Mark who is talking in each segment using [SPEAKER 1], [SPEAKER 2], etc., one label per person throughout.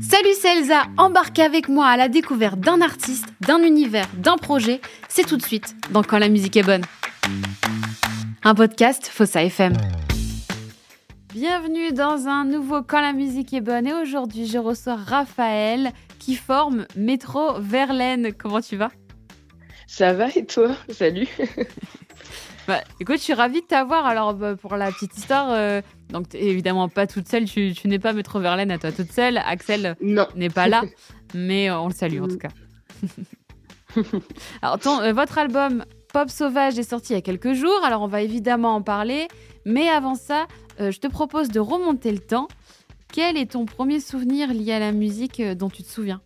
[SPEAKER 1] Salut, c'est Elsa. Embarquez avec moi à la découverte d'un artiste, d'un univers, d'un projet. C'est tout de suite dans Quand la musique est bonne. Un podcast Fossa FM. Bienvenue dans un nouveau Quand la musique est bonne. Et aujourd'hui, je reçois Raphaël qui forme Métro Verlaine. Comment tu vas?
[SPEAKER 2] Ça va et toi? Salut
[SPEAKER 1] Bah, écoute, je suis ravie de t'avoir. Alors, bah, pour la petite histoire, euh, donc t'es évidemment pas toute seule. Tu, tu n'es pas Métro Verlaine à toi toute seule. Axel
[SPEAKER 2] Non.
[SPEAKER 1] n'est pas là, mais euh, on le salue en tout cas. Alors, ton- euh, votre album Pop Sauvage est sorti il y a quelques jours. Alors, on va évidemment en parler. Mais avant ça, euh, je te propose de remonter le temps. Quel est ton premier souvenir lié à la musique euh, dont tu te souviens?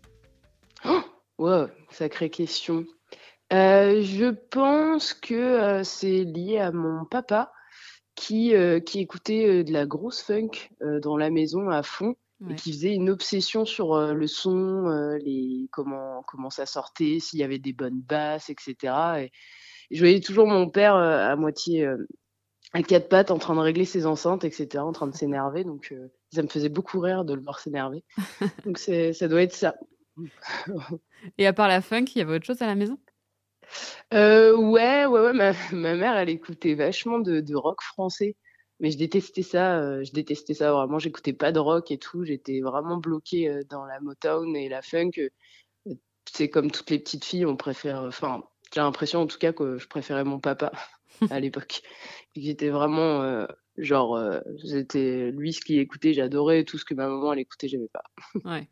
[SPEAKER 2] Wow, sacrée question. Euh, je pense que euh, c'est lié à mon papa qui, euh, qui écoutait de la grosse funk dans la maison à fond
[SPEAKER 1] Ouais.
[SPEAKER 2] et qui faisait une obsession sur le son, les, comment, comment ça sortait, s'il y avait des bonnes basses, etc. Et, je voyais toujours mon père à moitié à quatre pattes en train de régler ses enceintes, etc., en train de s'énerver. Donc euh, ça me faisait beaucoup rire de le voir s'énerver. donc ça doit être ça.
[SPEAKER 1] Et à part la funk, il y avait autre chose à la maison?
[SPEAKER 2] Euh, ouais, ouais, ouais, ma, ma mère, elle écoutait vachement de, de rock français. Mais je détestais ça, euh, je détestais ça vraiment. J'écoutais pas de rock et tout. J'étais vraiment bloquée euh, dans la Motown et la funk. C'est comme toutes les petites filles, on préfère. Enfin, j'ai l'impression en tout cas que je préférais mon papa à l'époque. Il était vraiment genre, j'étais lui ce qu'il écoutait, j'adorais. Tout ce que ma maman elle écoutait, j'aimais pas.
[SPEAKER 1] Ouais.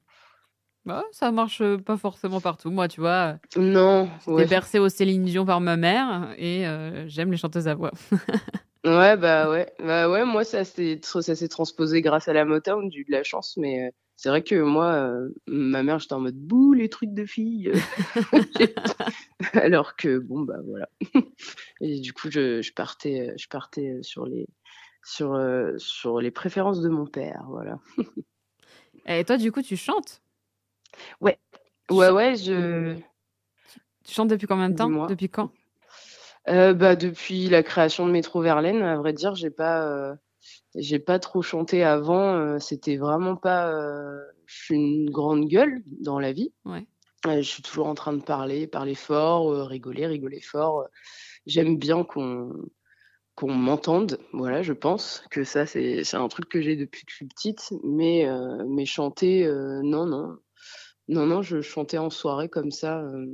[SPEAKER 1] Bah, ça marche euh, pas forcément partout. Moi, tu vois,
[SPEAKER 2] Non,
[SPEAKER 1] J'étais
[SPEAKER 2] ouais.
[SPEAKER 1] bercée au Céline Dion par ma mère et euh, j'aime les chanteuses à voix.
[SPEAKER 2] Ouais, bah ouais, bah ouais, moi ça s'est ça s'est transposé grâce à la Motown, j'ai eu de la chance, mais euh, c'est vrai que moi, euh, ma mère, j'étais en mode bouh, les trucs de filles, alors que bon bah voilà. Et du coup, je, je partais, euh, je partais euh, sur les sur euh, sur les préférences de mon père, voilà.
[SPEAKER 1] Et toi, du coup, tu chantes?
[SPEAKER 2] Ouais, ouais, je
[SPEAKER 1] Tu chantes depuis combien de temps?
[SPEAKER 2] Dis-moi.
[SPEAKER 1] Depuis quand?
[SPEAKER 2] Euh, bah, depuis la création de Métro Verlaine, à vrai dire, j'ai pas, euh, j'ai pas trop chanté avant. euh, c'était vraiment pas. je suis une grande gueule dans la vie.
[SPEAKER 1] Ouais.
[SPEAKER 2] Je suis toujours en train de parler, parler fort, rigoler, rigoler fort. J'aime bien qu'on qu'on m'entende. Voilà, je pense que ça, c'est c'est un truc que j'ai depuis que je suis petite. Mais, mais chanter, non, non. Non, non, je chantais en soirée comme ça. euh,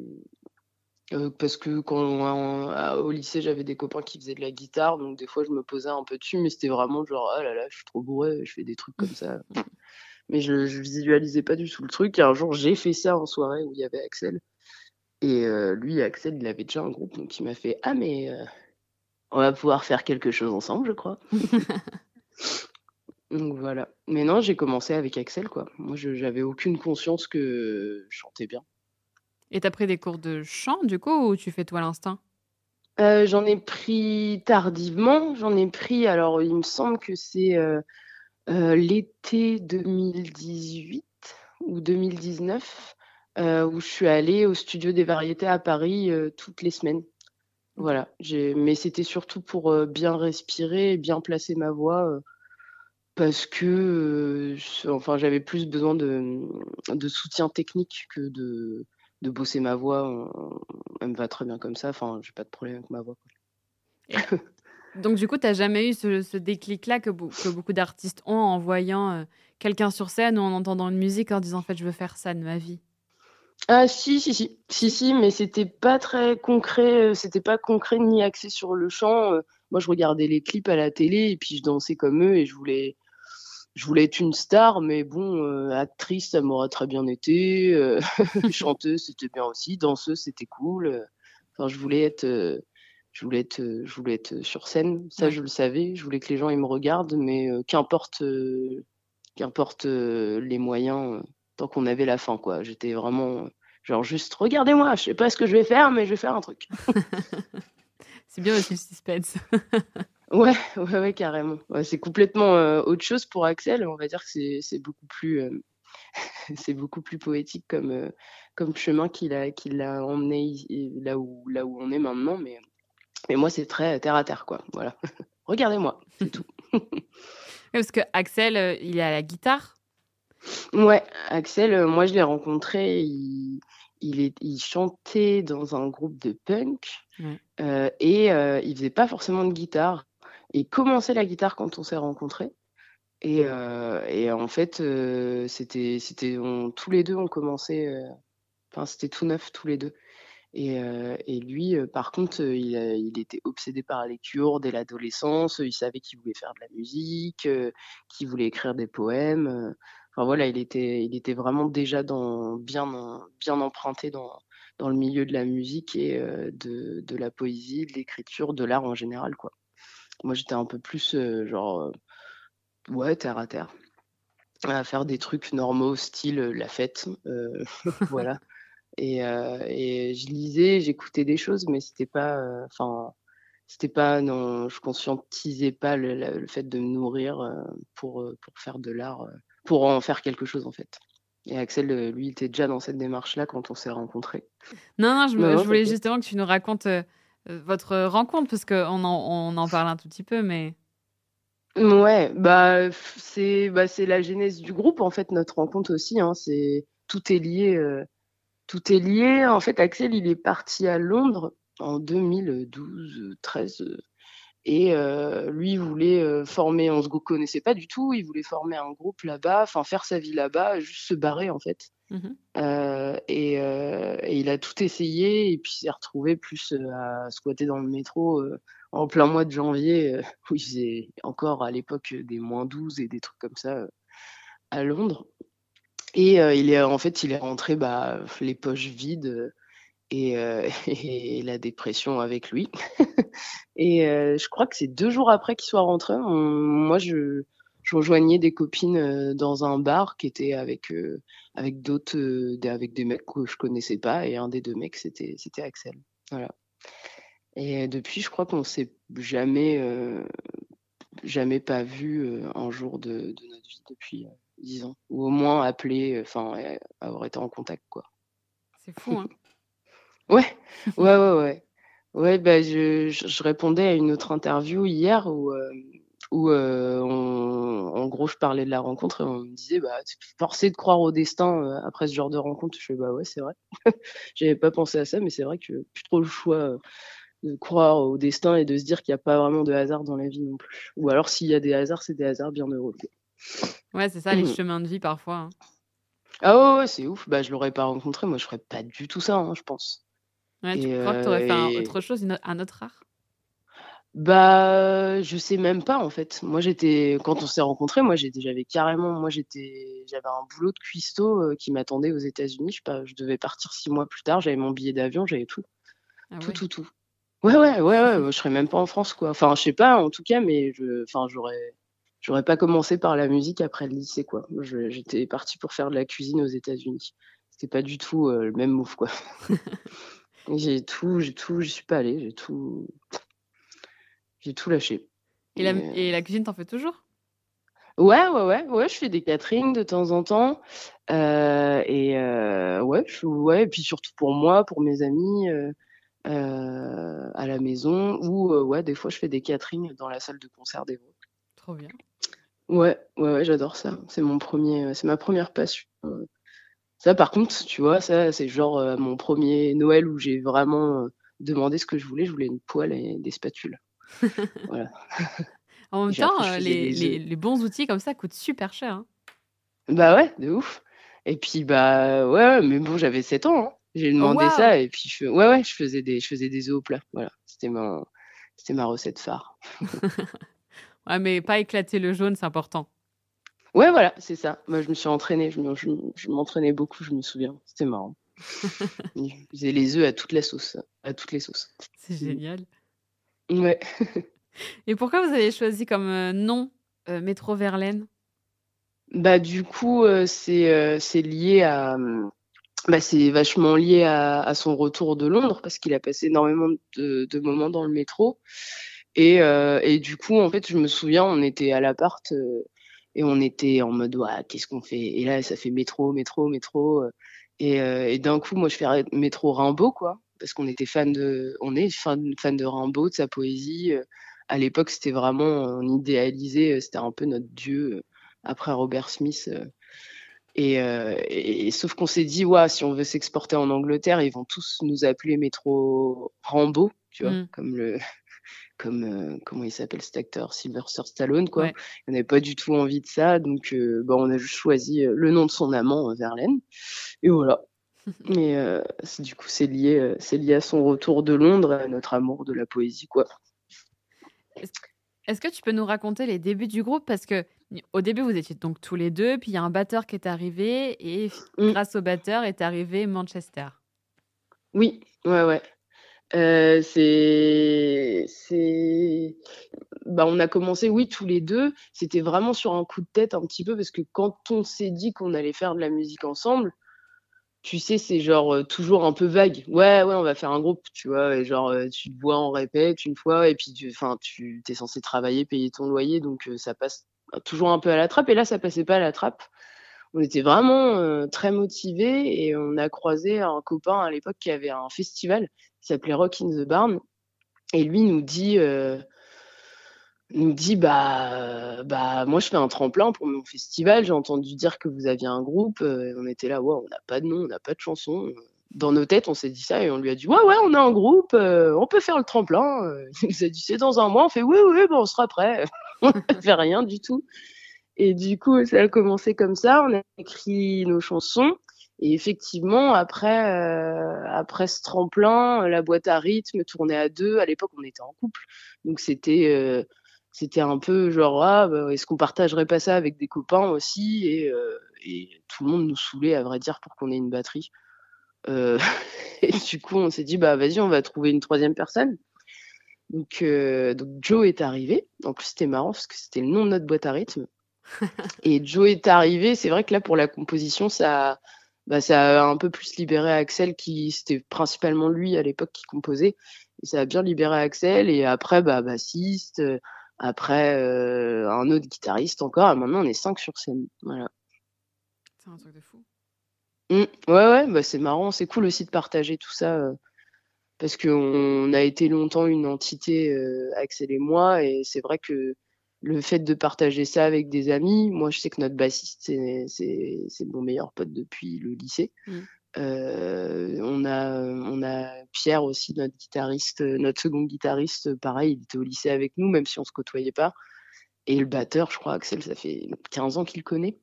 [SPEAKER 2] euh, parce que quand à- au lycée j'avais des copains qui faisaient de la guitare, donc des fois je me posais un peu dessus, mais c'était vraiment genre ah là là, je suis trop bourré, je fais des trucs comme ça. Mais je, je visualisais pas du tout le truc. Et un jour j'ai fait ça en soirée où il y avait Axel. Et euh, lui, Axel, il avait déjà un groupe, donc il m'a fait ah mais euh, on va pouvoir faire quelque chose ensemble, je crois. Donc voilà. Mais non, j'ai commencé avec Axel quoi. Moi, je j'avais aucune conscience que je chantais bien.
[SPEAKER 1] Et t'as pris des cours de chant, du coup, ou tu fais à l'instinct?
[SPEAKER 2] Euh, j'en ai pris tardivement. J'en ai pris, alors il me semble que c'est euh, euh, l'été 2018 ou 2019 euh, où je suis allée au studio des variétés à Paris toutes les semaines. Voilà, mais c'était surtout pour bien respirer et bien placer ma voix parce que enfin, j'avais plus besoin de, de soutien technique que de, de bosser ma voix. Elle me va très bien comme ça. Enfin, j'ai pas de problème avec ma voix.
[SPEAKER 1] Donc, du coup, t'as jamais eu ce, ce déclic-là que, beau- que beaucoup d'artistes ont en voyant euh, quelqu'un sur scène ou en entendant une musique en disant, en fait, je veux faire ça de ma vie?
[SPEAKER 2] Ah si si si si si mais c'était pas très concret c'était pas concret ni axé sur le chant moi je regardais les clips à la télé et puis je dansais comme eux et je voulais je voulais être une star mais bon euh, actrice ça m'aurait très bien été euh, chanteuse c'était bien aussi danseuse c'était cool enfin je voulais être euh, je voulais être je voulais être sur scène ça
[SPEAKER 1] Ouais.
[SPEAKER 2] je le savais je voulais que les gens ils me regardent mais qu'importe qu'importe les moyens tant qu'on avait la fin, quoi. J'étais vraiment genre juste, regardez-moi, je sais pas ce que je vais faire, mais je vais faire un truc.
[SPEAKER 1] C'est bien aussi le suspense.
[SPEAKER 2] Ouais, ouais, ouais, carrément. Ouais, c'est complètement euh, autre chose pour Axel. On va dire que c'est c'est beaucoup plus euh, c'est beaucoup plus poétique comme euh, comme chemin qu'il a qu'il a emmené ici- là où là où on est maintenant. Mais mais moi c'est très terre à terre quoi. Voilà. Regardez-moi, c'est tout.
[SPEAKER 1] parce que Axel, il est à la guitare.
[SPEAKER 2] Ouais, Axel, moi je l'ai rencontré, il, il, chantait dans un groupe de punk et il faisait pas forcément de guitare. Il commençait la guitare quand on s'est rencontrés. Et, et, en fait, c'était, c'était, tous les deux, on commençait, enfin, c'était tout neuf tous les deux. Et, et lui, par contre, il, était obsédé par les cures dès l'adolescence. Il savait qu'il voulait faire de la musique, qu'il voulait écrire des poèmes. Enfin voilà, il était, il était vraiment déjà dans, bien, bien emprunté dans, dans le milieu de la musique et de, de la poésie, de l'écriture, de l'art en général, quoi. Moi, j'étais un peu plus genre ouais, terre à terre. À faire des trucs normaux, style euh, la fête. Euh, voilà. Et, euh, et, je lisais, j'écoutais des choses, mais c'était pas. Enfin. c'était pas. Non, je conscientisais pas le, fait de me nourrir pour, pour faire de l'art, pour en faire quelque chose, en fait. Et Axel, lui, il était déjà dans cette démarche-là quand on s'est rencontrés.
[SPEAKER 1] Non, non, je, je voulais justement que tu nous racontes votre rencontre, parce qu'on en, on en parle un tout petit peu, mais.
[SPEAKER 2] Ouais, bah c'est bah, c'est la genèse du groupe en fait notre rencontre aussi hein, tout est lié euh, tout est lié en fait Axel il est parti à Londres en 2012 13 et euh, lui voulait euh, former on se connaissait pas du tout il voulait former un groupe là-bas enfin faire sa vie là-bas juste se barrer en fait mmh et, et, il a tout essayé et puis s'est retrouvé plus à squatter dans le métro en plein mois de janvier, euh, où il faisait encore à l'époque des moins 12 et des trucs comme ça euh, à Londres. Et euh, il est en fait, il est rentré bah, les poches vides et, et la dépression avec lui. et je crois que c'est deux jours après qu'il soit rentré. moi, je, je, rejoignais des copines dans un bar qui était avec avec d'autres, avec des mecs que je connaissais pas. Et un des deux mecs, c'était c'était Axel. Voilà. Et depuis, je crois qu'on s'est jamais, euh, jamais pas vu euh, un jour de, de, notre vie depuis euh, dix ans, ou au moins appelé, enfin, avoir été en contact, quoi.
[SPEAKER 1] C'est fou, hein
[SPEAKER 2] Ouais, ouais, ouais, ouais. Ouais, bah, je, je, répondais à une autre interview hier où, où en gros, je parlais de la rencontre et on me disait, bah, forcé de croire au destin après ce genre de rencontre. Je fais, bah ouais, c'est vrai. J'avais pas pensé à ça, mais c'est vrai que plus trop le choix de croire au destin et de se dire qu'il n'y a pas vraiment de hasard dans la vie non plus. Ou alors s'il y a des hasards, c'est des hasards bien heureux.
[SPEAKER 1] Ouais, c'est ça, les mmh. chemins de vie parfois. Hein.
[SPEAKER 2] Ah ouais, c'est ouf. Bah, je l'aurais pas rencontré, moi je ferais pas du tout ça, hein, je pense.
[SPEAKER 1] Ouais, tu crois que tu aurais fait un, autre chose, un autre art?
[SPEAKER 2] Bah, je sais même pas en fait. Moi j'étais, quand on s'est rencontrés, moi j'avais carrément, moi j'étais, j'avais un boulot de cuistot euh, qui m'attendait aux États-Unis. Je, pas, je devais partir six mois plus tard, j'avais mon billet d'avion, j'avais tout. Ah tout, tout, tout. Ouais, ouais, ouais, ouais, je serais même pas en France, quoi. Enfin, je sais pas, en tout cas, mais je, enfin, j'aurais, j'aurais pas commencé par la musique après le lycée, quoi. J'étais parti pour faire de la cuisine aux États-Unis. C'était pas du tout euh, le même move, quoi. j'ai tout, j'ai tout, j'y suis pas allé, j'ai tout, j'ai tout lâché.
[SPEAKER 1] Et la, et la cuisine, t'en fais toujours?
[SPEAKER 2] Ouais, ouais, ouais, ouais, je fais des catering de temps en temps. Euh, et euh, ouais, je, ouais, et puis surtout pour moi, pour mes amis. Euh, euh, à la maison ou euh, ouais, des fois je fais des catering dans la salle de concert des vôtres.
[SPEAKER 1] Trop bien.
[SPEAKER 2] Ouais, ouais, ouais j'adore ça. C'est mon premier, euh, c'est ma première passion. Ça, par contre, tu vois, ça, c'est genre mon premier Noël où j'ai vraiment demandé ce que je voulais. Je voulais une poêle et des spatules. voilà.
[SPEAKER 1] En même temps, les, les, les, bons outils comme ça coûtent super cher. Hein.
[SPEAKER 2] Bah ouais, de ouf. Et puis, bah ouais, mais bon, j'avais 7 ans. Hein. J'ai demandé ça et puis je, ouais, ouais, je faisais des, je faisais des œufs au plat. Voilà, c'était ma, c'était ma recette phare.
[SPEAKER 1] ouais, mais pas éclater le jaune, c'est important.
[SPEAKER 2] Ouais, voilà, c'est ça. Moi, je me suis entraînée, je, je, m'entraînais beaucoup, je me souviens. C'était marrant. je faisais les œufs à toute la sauce, à toutes les sauces.
[SPEAKER 1] C'est génial.
[SPEAKER 2] Ouais.
[SPEAKER 1] et pourquoi vous avez choisi comme euh, nom euh, Métro Verlaine?
[SPEAKER 2] Bah, du coup, euh, c'est, lié à bah, c'est vachement lié à, à, son retour de Londres parce qu'il a passé énormément de, de, moments dans le métro. Et, euh, et, du coup, en fait, je me souviens, on était à l'appart euh, et on était en mode, ouais, qu'est-ce qu'on fait? Et là, ça fait métro, métro, métro. Euh, et, et d'un coup, moi, je fais métro Rimbaud, quoi, parce qu'on était fan de, on est fan, fan de Rimbaud, de sa poésie. à l'époque, c'était vraiment, on idéalisait, c'était un peu notre dieu après Robert Smith. Et, sauf qu'on s'est dit, ouais, si on veut s'exporter en Angleterre, ils vont tous nous appeler Métro Rambo, tu vois, mmh. comme le, comme comment il s'appelle cet acteur, Sylvester Stallone, quoi. On n'avait pas du tout envie de ça, donc bon, on a juste choisi le nom de son amant, Verlaine, et voilà. Mais du coup, c'est lié, c'est lié à son retour de Londres, à notre amour de la poésie, quoi.
[SPEAKER 1] Est-ce que tu peux nous raconter les débuts du groupe? Parce que au début, vous étiez donc tous les deux, puis il y a un batteur qui est arrivé, et mmh. grâce au batteur est arrivé Manchester.
[SPEAKER 2] Oui, ouais, ouais. Euh, c'est, c'est, bah, on a commencé, oui, tous les deux. C'était vraiment sur un coup de tête un petit peu parce que quand on s'est dit qu'on allait faire de la musique ensemble, tu sais, c'est genre euh, toujours un peu vague. Ouais, ouais, on va faire un groupe, tu vois. Et genre, euh, tu te vois, on répète une fois, et puis, enfin, tu es censé travailler, payer ton loyer, donc ça passe toujours un peu à la trappe. Et là, ça passait pas à la trappe. On était vraiment très motivés et on a croisé un copain à l'époque qui avait un festival qui s'appelait Rock in the Barn. Et lui nous dit, nous dit bah, bah, moi je fais un tremplin pour mon festival. J'ai entendu dire que vous aviez un groupe. on était là, on n'a pas de nom, on n'a pas de chanson. Dans nos têtes, on s'est dit ça et on lui a dit, ouais, ouais, on a un groupe, on peut faire le tremplin. Il nous a dit, c'est dans un mois. On fait, oui, oui, bon, on sera prêt. on ne fait rien du tout. Et du coup, ça a commencé comme ça. On a écrit nos chansons. Et effectivement, après, euh, après ce tremplin, la boîte à rythme tournait à deux. À l'époque, on était en couple. Donc, c'était euh, c'était un peu genre, ah, bah, est-ce qu'on partagerait pas ça avec des copains aussi? Et, euh, et, tout le monde nous saoulait, à vrai dire, pour qu'on ait une batterie. et du coup, on s'est dit, bah, vas-y, on va trouver une troisième personne. Donc, donc Joe est arrivé. En plus, c'était marrant parce que c'était le nom de notre boîte à rythme. et Joe est arrivé. C'est vrai que là, pour la composition, ça, bah, ça a un peu plus libéré Axel, qui c'était principalement lui à l'époque qui composait. Et ça a bien libéré Axel. Et après, bah, bassiste. Après, euh, un autre guitariste encore. Et maintenant, on est cinq sur scène. Voilà.
[SPEAKER 1] C'est un truc de fou.
[SPEAKER 2] Mmh. ouais, ouais, bah, c'est marrant. C'est cool aussi de partager tout ça. Euh, parce qu'on a été longtemps une entité, euh, Axel et moi. Et c'est vrai que le fait de partager ça avec des amis, moi je sais que notre bassiste c'est mon meilleur pote depuis le lycée. Mmh. Euh, on a on a Pierre aussi notre guitariste, notre second guitariste, pareil, il était au lycée avec nous même si on se côtoyait pas. Et le batteur, je crois Axel, ça fait 15 ans qu'il connaît.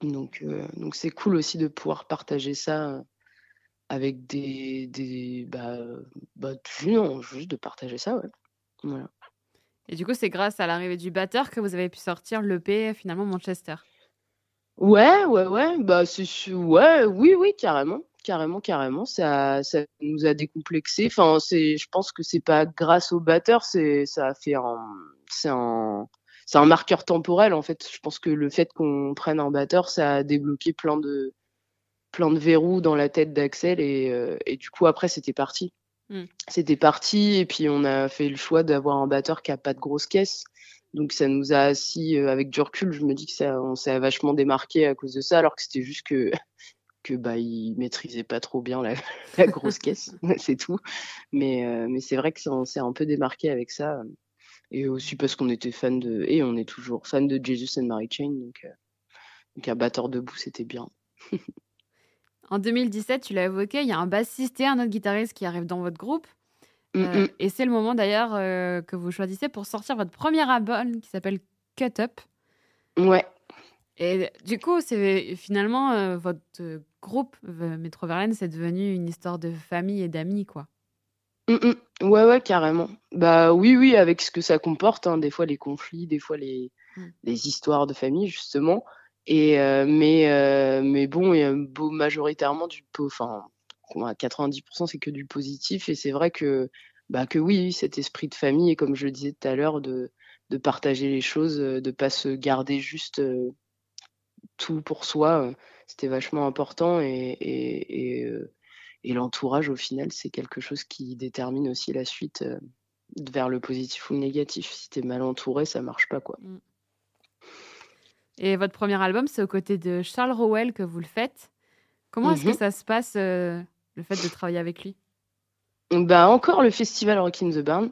[SPEAKER 2] Donc euh, donc c'est cool aussi de pouvoir partager ça avec des des bah, bah non, juste de partager ça ouais. Voilà.
[SPEAKER 1] Et du coup, c'est grâce à l'arrivée du batteur que vous avez pu sortir l'EP finalement Manchester?
[SPEAKER 2] Ouais, ouais, ouais. Bah, c'est ouais, oui, oui, carrément, carrément, carrément. Ça, ça nous a décomplexé. Enfin, c'est, je pense que c'est pas grâce au batteur, c'est, ça a fait un, c'est un, c'est un marqueur temporel en fait. Je pense que le fait qu'on prenne un batteur, ça a débloqué plein de, plein de verrous dans la tête d'Axel et, euh, et du coup après c'était parti. Mmh. C'était parti et puis on a fait le choix d'avoir un batteur qui a pas de grosse caisse. Donc ça nous a assis euh, avec du recul. Je me dis que ça, on s'est vachement démarqué à cause de ça, alors que c'était juste que que bah il maîtrisait pas trop bien la, grosse caisse, c'est tout. Mais euh, mais c'est vrai que on s'est un peu démarqué avec ça. Et aussi parce qu'on était fan de et on est toujours fan de Jesus and Mary Chain, donc euh, donc un batteur debout c'était bien.
[SPEAKER 1] En 2017, tu l'as évoqué, il y a un bassiste et un autre guitariste qui arrivent dans votre groupe. Mm, euh, mm. et c'est le moment d'ailleurs euh, que vous choisissez pour sortir votre premier album qui s'appelle Cut Up.
[SPEAKER 2] Ouais.
[SPEAKER 1] Et du coup, c'est finalement euh, votre groupe Metro Verlaine, c'est devenu une histoire de famille et d'amis, quoi.
[SPEAKER 2] Mm, ouais, ouais, carrément. Bah oui, oui, avec ce que ça comporte, hein, des fois les conflits, des fois les, les histoires de famille, justement. Et mais mais bon, il y a beau, majoritairement du enfin 90% c'est que du positif et c'est vrai que bah que oui, cet esprit de famille et comme je le disais tout à l'heure de de partager les choses, de pas se garder juste euh, tout pour soi, c'était vachement important et et, et, et l'entourage au final c'est quelque chose qui détermine aussi la suite vers le positif ou le négatif. Si t'es mal entouré, ça marche pas quoi. Mmh.
[SPEAKER 1] Et votre premier album, c'est aux côtés de Charles Rowell que vous le faites. Comment est-ce que mhm. ça se passe, euh, le fait de travailler avec lui?
[SPEAKER 2] Bah, Encore le festival Rock in the Barn.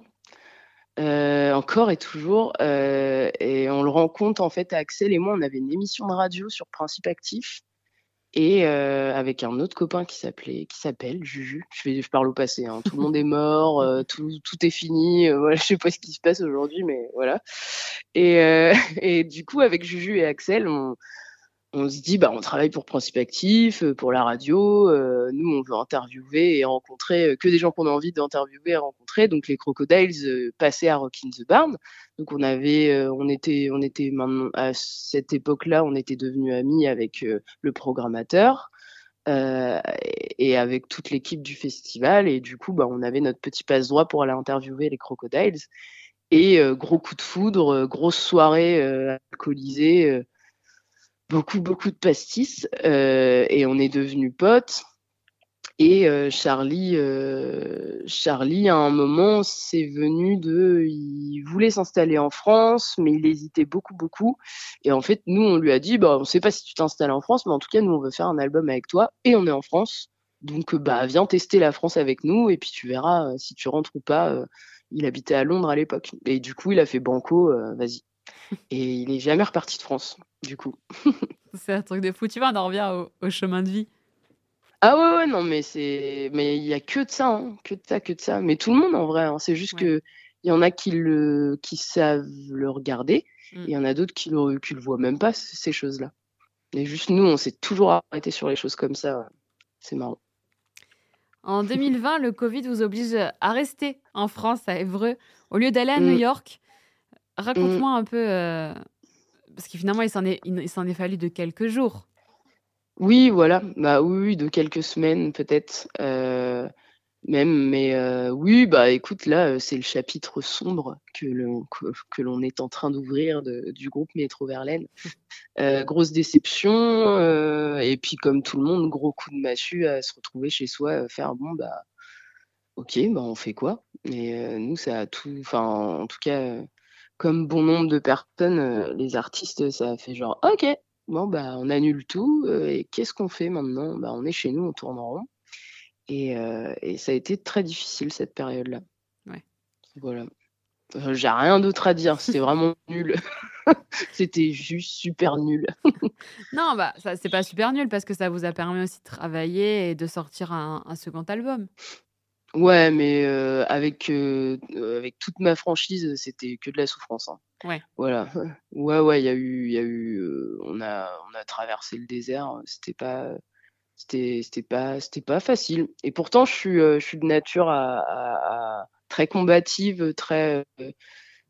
[SPEAKER 2] encore et toujours. et on le rend compte, en fait, Axel et moi, on avait une émission de radio sur Principe Actif et avec un autre copain qui s'appelait qui s'appelle Juju. Je, je parle au passé. Hein. Tout le monde est mort, tout, tout, est fini. voilà, je sais pas ce qui se passe aujourd'hui, mais voilà. Et, et du coup, avec Juju et Axel, on, on se dit, bah, on travaille pour Principe Actif, euh, pour la radio. Euh, nous, on veut interviewer et rencontrer euh, que des gens qu'on a envie d'interviewer et rencontrer. Donc, les Crocodiles passaient à Rock in the Barn. Donc, on avait, on était, on était maintenant, à cette époque-là, on était devenus amis avec le programmateur. et avec toute l'équipe du festival et du coup bah, on avait notre petit passe droit pour aller interviewer les crocodiles et gros coup de foudre grosse soirée alcoolisée beaucoup, beaucoup de pastis euh, et on est devenus potes. Et euh, Charlie, euh, Charlie, à un moment, c'est venu de, il voulait s'installer en France, mais il hésitait beaucoup, beaucoup. Et en fait, nous, on lui a dit, bah, on sait pas si tu t'installes en France, mais en tout cas, nous, on veut faire un album avec toi, et on est en France. Donc, bah, viens tester la France avec nous, et puis tu verras si tu rentres ou pas. il habitait à Londres à l'époque, et du coup, il a fait banco, vas-y. Et il est jamais reparti de France, du coup.
[SPEAKER 1] c'est un truc de fou. Tu vois, on en revient au, chemin de vie.
[SPEAKER 2] Ah ouais, ouais, non, mais c'est, mais il y a que de ça, hein. que de ça, que de ça. Mais tout le monde en vrai, hein. c'est juste que il y en a qui le, qui savent le regarder, mm. il y en a d'autres qui le, qui le voient même pas ces choses-là. Et juste nous, on s'est toujours arrêté sur les choses comme ça. C'est marrant.
[SPEAKER 1] En 2020, le Covid vous oblige à rester en France, à Évreux, au lieu d'aller à New mm. York. Raconte-moi mm. un peu, euh, parce que finalement, il s'en est, il s'en est fallu de quelques jours.
[SPEAKER 2] Oui, voilà. Bah oui, de quelques semaines peut-être. Euh, même, mais euh, oui, bah écoute, là, c'est le chapitre sombre que l'on que, l'on est en train d'ouvrir du groupe Métro Verlaine. grosse déception, et puis comme tout le monde, gros coup de massue à se retrouver chez soi, faire bon bah ok, bah on fait quoi? Et nous, ça a tout, enfin en tout cas comme bon nombre de personnes, euh, les artistes, ça a fait genre, ok, bon, bah, on annule tout, euh, et qu'est-ce qu'on fait maintenant? Bah, On est chez nous, on tourne en rond. Et, euh, et ça a été très difficile cette période-là.
[SPEAKER 1] Ouais.
[SPEAKER 2] Voilà. J'ai rien d'autre à dire, c'était vraiment nul. c'était juste super nul.
[SPEAKER 1] non, bah, ça, c'est pas super nul parce que ça vous a permis aussi de travailler et de sortir un, un second album.
[SPEAKER 2] Ouais, mais avec, avec toute ma franchise, c'était que de la souffrance, hein.
[SPEAKER 1] Ouais.
[SPEAKER 2] Voilà. Ouais, ouais, il y a eu il y a eu, on a on a traversé le désert, c'était pas c'était c'était pas c'était pas facile et pourtant je suis, je suis de nature à très combative, très,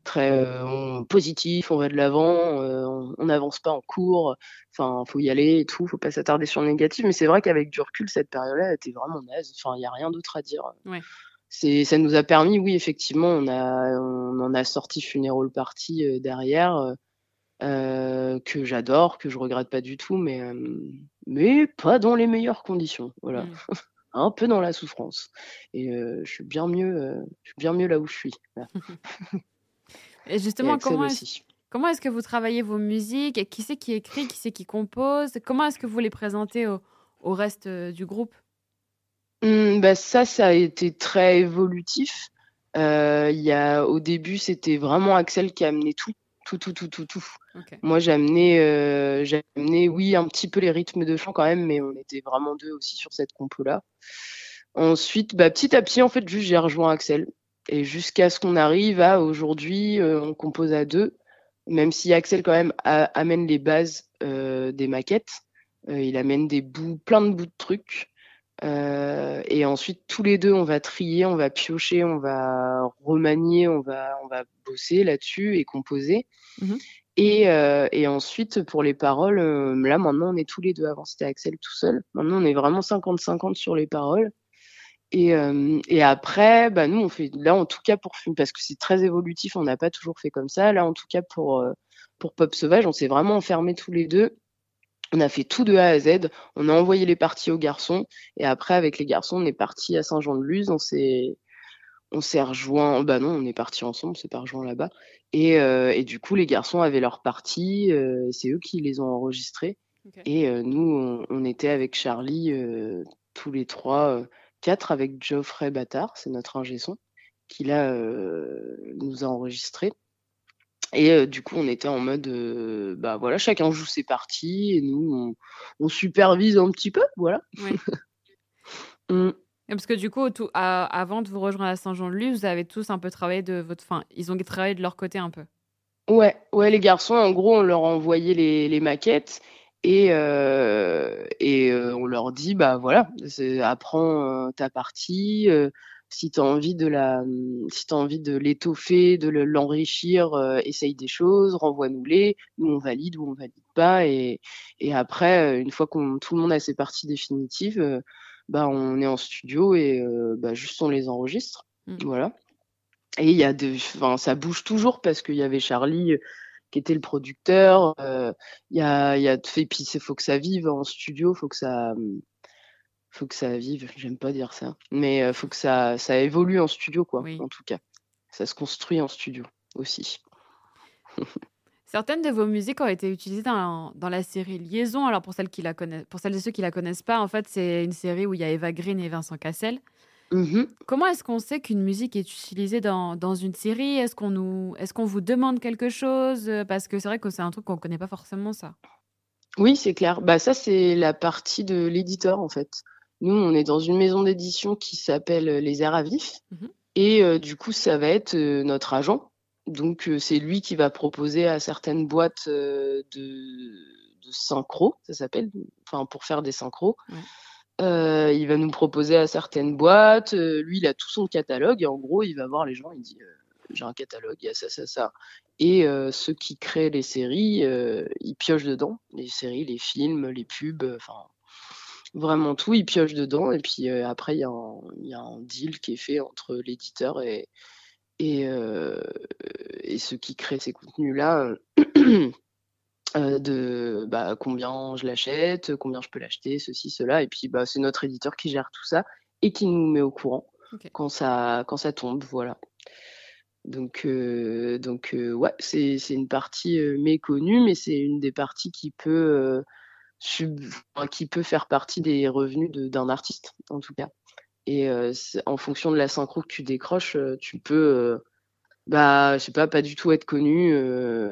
[SPEAKER 2] très euh, positif, on va de l'avant, euh, on n'avance pas en cours, enfin, faut y aller et tout, faut pas s'attarder sur le négatif. Mais c'est vrai qu'avec du recul, cette période-là était vraiment naze. Enfin, il n'y a rien d'autre à dire. C'est, ça nous a permis, oui, effectivement, on a, on en a sorti Funeral Party euh, derrière, que j'adore, que je regrette pas du tout, mais, mais pas dans les meilleures conditions. Voilà. Mmh. un peu dans la souffrance. Et je suis bien mieux, je suis bien mieux là où je suis.
[SPEAKER 1] Et justement, comment est-ce, comment est-ce que vous travaillez vos musiques? Qui c'est qui écrit? Qui c'est qui compose? Comment est-ce que vous les présentez au, au reste euh, du groupe?
[SPEAKER 2] Mmh, bah Ça, ça a été très évolutif. Euh, y a, au début, c'était vraiment Axel qui a amené tout. Tout, tout, tout, tout, tout. Moi, j'ai amené, euh, j'ai amené, oui, un petit peu les rythmes de chant quand même, mais on était vraiment deux aussi sur cette compo-là. Ensuite, bah, petit à petit, en fait, juste j'ai rejoint Axel. Et jusqu'à ce qu'on arrive à aujourd'hui, euh, on compose à deux, même si Axel quand même amène les bases euh, des maquettes. Euh, il amène des bouts, plein de bouts de trucs. et ensuite, tous les deux, on va trier, on va piocher, on va remanier, on va, on va bosser là-dessus et composer. Mmh et, et, ensuite, pour les paroles, là maintenant, on est tous les deux. Avant, c'était Axel tout seul. Maintenant, on est vraiment 50-50 sur les paroles. Et, et, après, bah, nous, on fait là, en tout cas, pour parce que c'est très évolutif, on n'a pas toujours fait comme ça. Là, en tout cas, pour, pour Pop Sauvage, on s'est vraiment enfermés tous les deux. On a fait tout de A à Z. On a envoyé les parties aux garçons. Et après, avec les garçons, on est parti à Saint-Jean-de-Luz. On s'est, on s'est rejoint. Bah non, on est parti ensemble. On s'est pas rejoint là-bas. Et, et, du coup, les garçons avaient leur partie. c'est eux qui les ont enregistrés. Et nous, on, on, était avec Charlie tous les trois avec Geoffrey Bâtard, c'est notre ingé son. qui là nous a enregistré. Et du coup, on était en mode, bah voilà, chacun joue ses parties et nous, on, supervise un petit peu, voilà.
[SPEAKER 1] Mmh. Parce que du coup, tout, avant de vous rejoindre à Saint-Jean-de-Luz, vous avez tous un peu travaillé de votre. Enfin, ils ont travaillé de leur côté un peu.
[SPEAKER 2] Ouais, ouais, les garçons, en gros, on leur a envoyé les, les maquettes et, et on leur dit, bah voilà, apprends ta partie si tu as envie de la, si as envie de l'étoffer, de l'enrichir, euh, essaye des choses, renvoie-nous-les, nous on valide ou on valide pas, et, et après, euh, une fois qu'on tout le monde a ses parties définitives, euh, bah on est en studio et bah juste on les enregistre, mmh. voilà. Et il y a de, ça bouge toujours parce qu'il y avait Charlie qui était le producteur, il y a, y a, et puis il faut que ça vive en studio, faut que ça faut que ça vive, j'aime pas dire ça, mais il faut que ça, ça évolue en studio, quoi, en tout cas. Ça se construit en studio aussi.
[SPEAKER 1] Certaines de vos musiques ont été utilisées dans, dans la série Liaison. Alors pour celles, qui la connaissent, pour celles et ceux qui la connaissent pas, en fait, c'est une série où il y a Eva Green et Vincent Cassel. Mmh Comment est-ce qu'on sait qu'une musique est utilisée dans, dans une série? Est-ce qu'on nous, est-ce qu'on vous demande quelque chose? Parce que c'est vrai que c'est un truc qu'on connaît pas forcément ça.
[SPEAKER 2] Oui, c'est clair. Bah ça, c'est la partie de l'éditeur en fait. Nous, on est dans une maison d'édition qui s'appelle euh, Les Airs à Vif. Mhm. Et euh, du coup, ça va être euh, notre agent. Donc, c'est lui qui va proposer à certaines boîtes de, de synchro, ça s'appelle, enfin, pour faire des synchros. Il va nous proposer à certaines boîtes. lui, il a tout son catalogue. Et en gros, il va voir les gens. Il dit J'ai un catalogue, il y a ça, ça, ça. Et ceux qui créent les séries, ils piochent dedans. Les séries, les films, les pubs, enfin vraiment tout, ils piochent dedans et puis euh, après il y, a un deal qui est fait entre l'éditeur euh, et, ceux qui créent ces contenus-là euh, de bah, combien je l'achète, combien je peux l'acheter, ceci, cela. Et puis bah, c'est notre éditeur qui gère tout ça et qui nous met au courant quand, ça, quand ça tombe. Voilà. Donc, donc ouais, c'est une partie méconnue, mais c'est une des parties qui peut qui peut faire partie des revenus d'un artiste, en tout cas. Et euh, en fonction de la synchro que tu décroches, euh, tu peux, euh, bah, je sais pas, pas du tout être connu,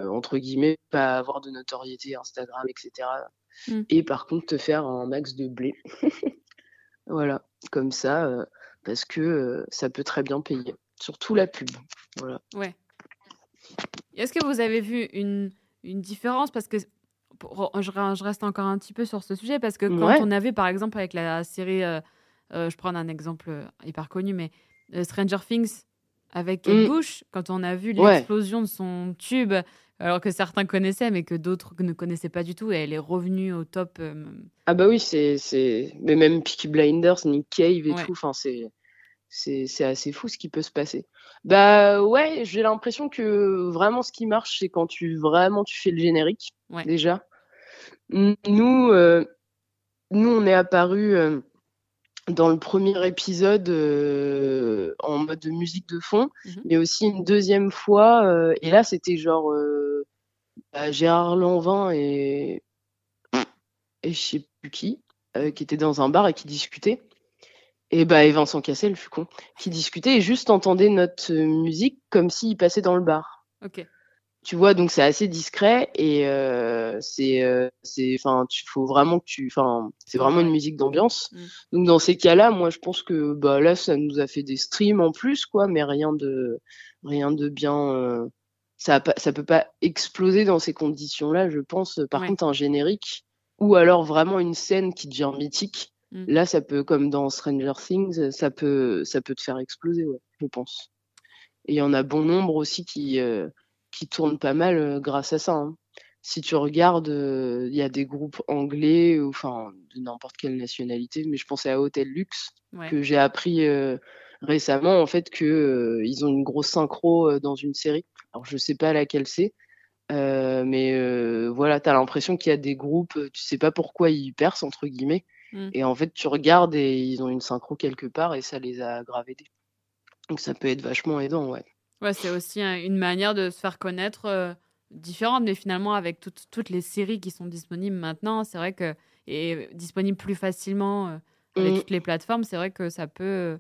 [SPEAKER 2] entre guillemets, pas avoir de notoriété Instagram, etc. Mmh. Et par contre, te faire un max de blé. voilà, comme ça, parce que ça peut très bien payer. Surtout la pub. Voilà.
[SPEAKER 1] Ouais. Est-ce que vous avez vu une, une différence? Parce que je, reste encore un petit peu sur ce sujet parce que quand on avait, par exemple, avec la série, euh, euh, je prends un exemple euh, hyper connu, mais Stranger Things avec Kate mm. Bush, quand on a vu l'explosion de son tube, alors que certains connaissaient, mais que d'autres ne connaissaient pas du tout, et elle est revenue au top.
[SPEAKER 2] Ah bah oui, c'est, mais même Peaky Blinders, Nick Cave et tout, enfin c'est c'est assez fou ce qui peut se passer. Bah ouais, j'ai l'impression que vraiment ce qui marche, c'est quand tu vraiment tu fais le générique déjà. Nous, euh, nous on est apparu euh, dans le premier épisode euh, en mode de musique de fond, mmh mais aussi une deuxième fois. et là, c'était genre bah, Gérard Lanvin et et je sais plus qui qui étaient dans un bar et qui discutaient. Et bah, et Vincent Cassel, je suis con, qui discutait et juste entendait notre musique comme s'il passait dans le bar.
[SPEAKER 1] Ok.
[SPEAKER 2] Tu vois, donc c'est assez discret et euh, c'est, euh, c'est, enfin, tu faut vraiment que tu, enfin, c'est vraiment une musique d'ambiance. Mm. Donc dans ces cas-là, moi je pense que bah là ça nous a fait des streams en plus quoi, mais rien de, rien de bien. Euh, ça, ça peut pas exploser dans ces conditions-là, je pense. Par contre, un générique ou alors vraiment une scène qui devient mythique Mmh. Là, ça peut, comme dans Stranger Things, ça peut, ça peut te faire exploser, ouais, je pense. Et il y en a bon nombre aussi qui, euh, qui tournent pas mal euh, grâce à ça. Hein. Si tu regardes, euh, il y a des groupes anglais, enfin, de n'importe quelle nationalité, mais je pensais à Hotel Luxe, que j'ai appris récemment, en fait, que ils ont une grosse synchro dans une série. Alors, je sais pas laquelle c'est, mais voilà, tu as l'impression qu'il y a des groupes, tu sais pas pourquoi ils percent, entre guillemets, Mmh. Et en fait, tu regardes et ils ont une synchro quelque part et ça les a grave aidés. Donc ça peut être vachement aidant, ouais.
[SPEAKER 1] Ouais, c'est aussi une manière de se faire connaître euh, différente, mais finalement avec toutes les séries qui sont disponibles maintenant, c'est vrai que et disponibles plus facilement euh, avec mmh. toutes les plateformes, c'est vrai que ça peut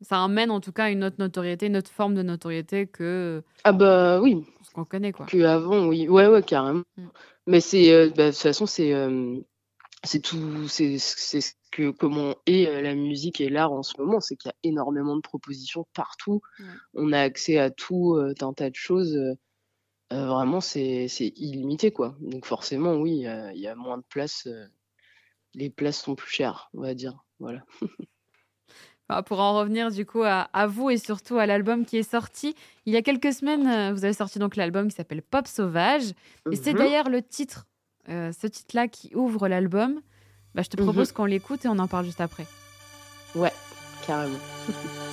[SPEAKER 1] Ça amène en tout cas une autre notoriété, une autre forme de notoriété que
[SPEAKER 3] Ah bah oui,
[SPEAKER 1] ce qu'on connaît, quoi.
[SPEAKER 3] avant oui. Ouais, ouais, carrément. Mmh. Mais c'est, bah, de toute façon, c'est, c'est tout c'est c'est ce que comment est, la musique et l'art en ce moment, c'est qu'il y a énormément de propositions partout. On a accès à tout, un tas de choses, vraiment c'est c'est illimité, quoi. Donc forcément, oui, il y a moins de place, les places sont plus chères, on va dire, voilà.
[SPEAKER 1] Bah, pour en revenir du coup à, vous et surtout à l'album qui est sorti il y a quelques semaines, euh, vous avez sorti donc l'album qui s'appelle Pop Sauvage. Et c'est mhm. d'ailleurs le titre, euh, ce titre-là qui ouvre l'album. Bah, je te propose mhm. qu'on l'écoute et on en parle juste après.
[SPEAKER 3] Ouais, carrément.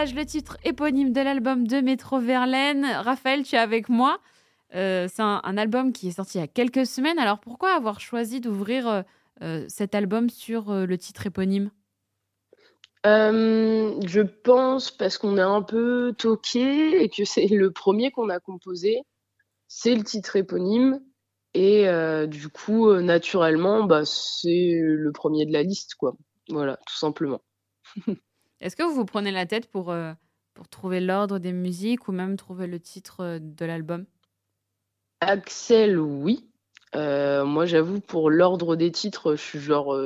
[SPEAKER 1] Le titre éponyme de l'album de Métro Verlaine. Raphaël, tu es avec moi. Euh, c'est un, album qui est sorti il y a quelques semaines. Alors pourquoi avoir choisi d'ouvrir euh, euh, cet album sur le titre éponyme?
[SPEAKER 3] Je pense parce qu'on est un peu toqué et que c'est le premier qu'on a composé. C'est le titre éponyme. Et du coup, naturellement, bah, c'est le premier de la liste, quoi. Voilà, tout simplement.
[SPEAKER 1] Est-ce que vous vous prenez la tête pour, euh, pour trouver l'ordre des musiques ou même trouver le titre euh, de l'album?
[SPEAKER 3] Axel, oui. Euh, moi, j'avoue, pour l'ordre des titres, je suis genre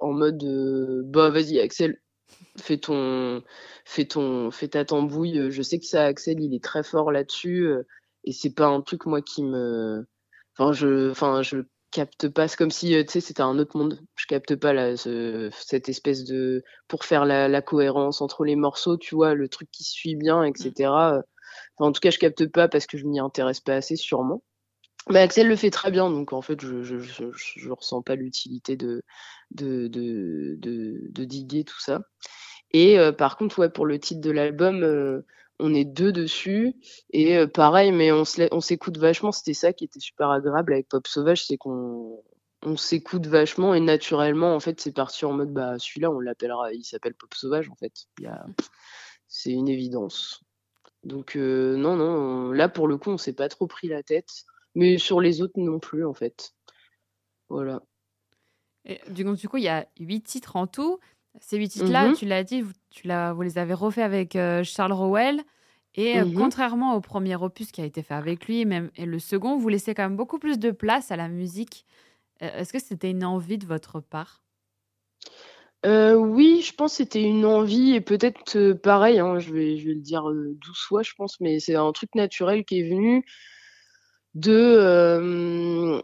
[SPEAKER 3] en mode bah vas-y, Axel,
[SPEAKER 2] Fais ton, fais ton, fais ta tambouille. Je sais que ça, Axel, il est très fort là-dessus, et c'est pas un truc moi qui me, enfin je, enfin je capte pas. C'est comme si, sais, c'était un autre monde. Je capte pas là, cette espèce de, pour faire la, la, cohérence entre les morceaux, tu vois, le truc qui suit bien, etc. Mmh. Enfin, en tout cas, je capte pas parce que je m'y intéresse pas assez, sûrement. Mais Axel le fait très bien, donc en fait, je je, je, je ressens pas l'utilité de de, de, de, de, diguer tout ça. Et euh, par contre, ouais, pour le titre de l'album, euh, on est deux dessus. Et euh, pareil, mais on s'écoute vachement. C'était ça qui était super agréable avec Pop Sauvage, c'est qu'on on s'écoute vachement et naturellement, en fait, c'est parti en mode, bah, celui-là, on l'appellera, il s'appelle Pop Sauvage, en fait. C'est une évidence. Donc, non, non, là, pour le coup, on s'est pas trop pris la tête. Mais sur les autres non plus, en fait. Voilà.
[SPEAKER 1] Et, du, coup, il y a huit titres en tout. Ces huit titres-là, mmh tu l'as dit, vous, tu vous les avez refaits avec euh, Charles Rowell. Et euh, mmh contrairement au premier opus qui a été fait avec lui, même, et le second, vous laissez quand même beaucoup plus de place à la musique. Euh, est-ce que c'était une envie de votre part?
[SPEAKER 2] Oui, je pense que c'était une envie, et peut-être pareil, hein, je, vais, je vais le dire douze fois, je pense, mais c'est un truc naturel qui est venu de,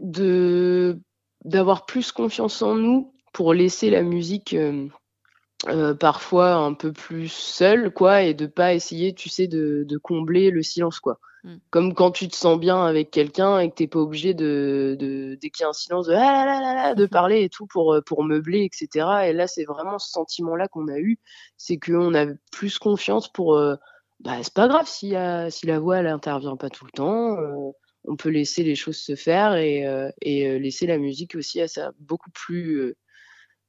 [SPEAKER 2] de d'avoir plus confiance en nous pour laisser la musique euh, parfois un peu plus seule quoi et de pas essayer tu sais de, de combler le silence quoi. Mmh. comme quand tu te sens bien avec quelqu'un et que t'es pas obligé de, de dès qu'il y a un silence de ah là là là de parler et tout pour pour meubler etc et là c'est vraiment ce sentiment là qu'on a eu. C'est qu'on a plus confiance pour bah c'est pas grave si, si la voix elle intervient pas tout le temps euh, on peut laisser les choses se faire et, euh, et euh, laisser la musique aussi à ça beaucoup plus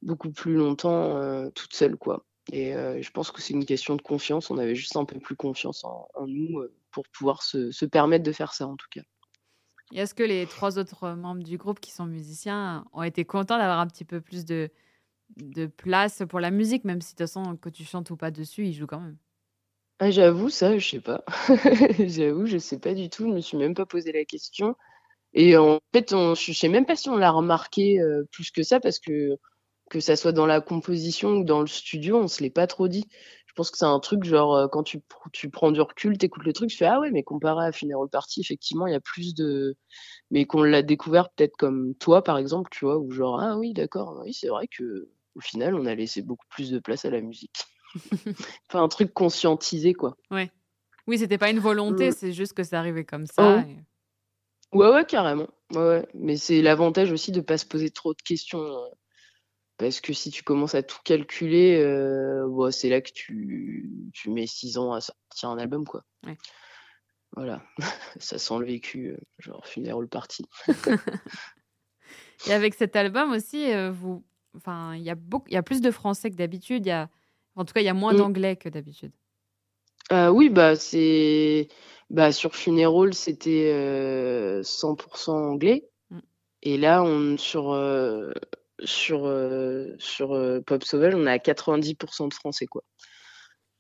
[SPEAKER 2] beaucoup plus longtemps toute seule quoi et je pense que c'est une question de confiance on avait juste un peu plus confiance en, nous pour pouvoir se, se, permettre de faire ça en tout cas
[SPEAKER 1] est-ce que les trois autres membres du groupe qui sont musiciens ont été contents d'avoir un petit peu plus de, de place pour la musique, même si de toute façon, que tu chantes ou pas dessus, ils jouent quand même?
[SPEAKER 2] Ah, j'avoue, ça, je sais pas. J'avoue, je sais pas du tout. Je me suis même pas posé la question. Et en fait, on, je sais même pas si on l'a remarqué euh, plus que ça, parce que que ça soit dans la composition ou dans le studio, on se l'est pas trop dit. Je pense que c'est un truc genre euh, quand tu, tu prends du recul, t'écoutes le truc, tu fais ah ouais, mais comparé à Funeral Party, effectivement, il y a plus de, mais qu'on l'a découvert peut-être comme toi par exemple, tu vois, ou genre ah oui, d'accord, oui, c'est vrai que au final, on a laissé beaucoup plus de place à la musique. enfin, un truc conscientisé, quoi.
[SPEAKER 1] Ouais. Oui, c'était pas une volonté, mm. c'est juste que ça arrivait comme ça.
[SPEAKER 2] Oh. Ouais, ouais, carrément. Ouais, Mais c'est l'avantage aussi de pas se poser trop de questions. Euh, parce que si tu commences à tout calculer, euh, c'est là que tu, tu mets six ans à sortir un album, quoi. Ouais. Voilà, ça sent le vécu, euh, genre funeral party.
[SPEAKER 1] Et avec cet album aussi, vous, enfin, il y a beaucoup, il y a plus de français que d'habitude. Il y a en tout cas, il y a moins mm. d'anglais que d'habitude.
[SPEAKER 2] Euh, oui, bah c'est bah sur Funeral, c'était 100% euh, anglais. Mm. Et là, on sur euh, sur sur Pop Sauvage, on est à 90% de français quoi.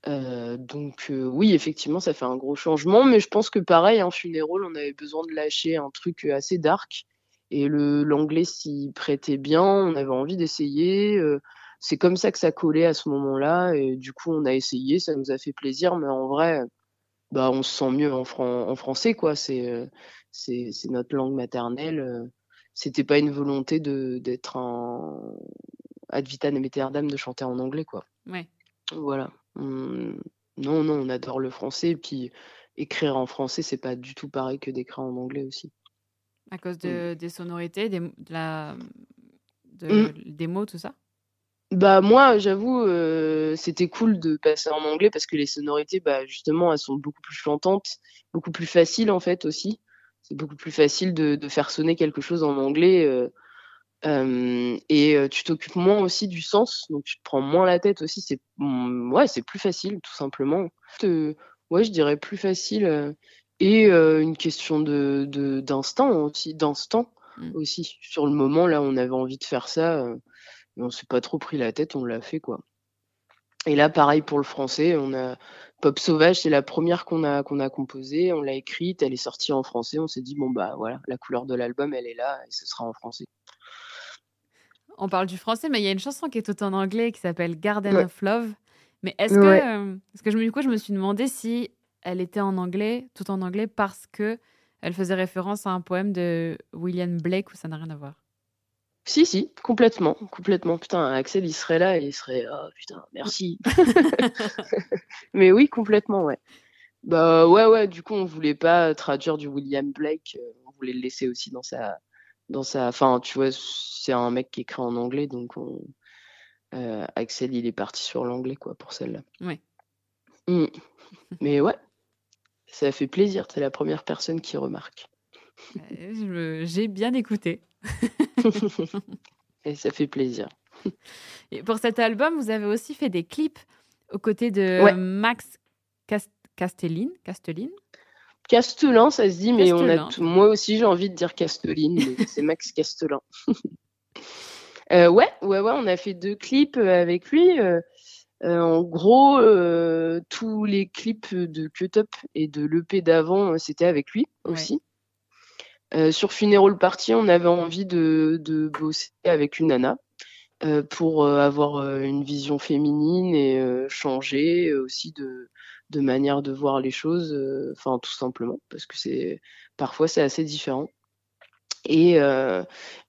[SPEAKER 2] donc oui, effectivement, ça fait un gros changement, mais je pense que pareil, en hein, Funeral, on avait besoin de lâcher un truc assez dark et l'anglais s'y prêtait bien. On avait envie d'essayer c'est comme ça que ça collait à ce moment-là. Et du coup, on a essayé, ça nous a fait plaisir, mais en vrai, bah, on se sent mieux en, en français, quoi. Euh, c'est notre langue maternelle. C'était pas une volonté de, d'être un ad vitam aeternam de chanter en anglais, quoi.
[SPEAKER 1] Ouais.
[SPEAKER 2] Voilà. non, non, on adore le français. Et puis, écrire en français, c'est pas du tout pareil que d'écrire en anglais aussi.
[SPEAKER 1] À cause de, des sonorités, des, de la, mmh. des mots, tout ça?
[SPEAKER 2] Bah moi, j'avoue, euh, c'était cool de passer en anglais parce que les sonorités, bah justement, elles sont beaucoup plus chantantes, beaucoup plus faciles en fait aussi. C'est beaucoup plus facile de, de faire sonner quelque chose en anglais euh, euh, et tu t'occupes moins aussi du sens, donc tu te prends moins la tête aussi. C'est mm, ouais, c'est plus facile tout simplement. ouais, je dirais plus facile et une question de d'instant aussi, d'instant mmh. aussi. Sur le moment là, on avait envie de faire ça on s'est pas trop pris la tête, on l'a fait quoi. Et là, pareil pour le français, on a Pop Sauvage, c'est la première qu'on a qu'on a composée, on l'a écrite, elle est sortie en français, on s'est dit bon bah voilà, la couleur de l'album elle est là et ce sera en français.
[SPEAKER 1] on parle du français, mais il y a une chanson qui est tout en anglais qui s'appelle Garden of Love. Mais est-ce que, euh, que je, du coup, je me suis demandé si elle était en anglais, tout en anglais, parce que elle faisait référence à un poème de William Blake ou ça n'a rien à voir.
[SPEAKER 2] Si, si, complètement, complètement. Putain, Axel, il serait là et il serait, oh putain, merci. Mais oui, complètement, ouais. Bah ouais, ouais, du coup, on voulait pas traduire du William Blake, euh, on voulait le laisser aussi dans sa, dans sa, enfin, tu vois, c'est un mec qui écrit en anglais, donc euh, Axel, il est parti sur l'anglais, quoi, pour celle-là.
[SPEAKER 1] Ouais.
[SPEAKER 2] Mmh. Mais ouais, ça fait plaisir, es la première personne qui remarque.
[SPEAKER 1] Euh, j'ai bien écouté.
[SPEAKER 2] Et ça fait plaisir.
[SPEAKER 1] Et pour cet album, vous avez aussi fait des clips aux côtés de Max Castelline. Castelline?
[SPEAKER 2] Castellin, ça se dit, mais on a moi aussi j'ai envie de dire Castelline, c'est Max Castellin. Euh, ouais, ouais, ouais, on a fait deux clips euh, avec lui. Euh, en gros, tous les clips de Cut Up et de l'EP d'avant, c'était avec lui aussi. Euh, sur Funeral Party, on avait envie de, de bosser avec une nana euh, pour euh, avoir une vision féminine et changer aussi de, de, manière de voir les choses, enfin tout simplement, parce que c'est parfois c'est assez différent. Et,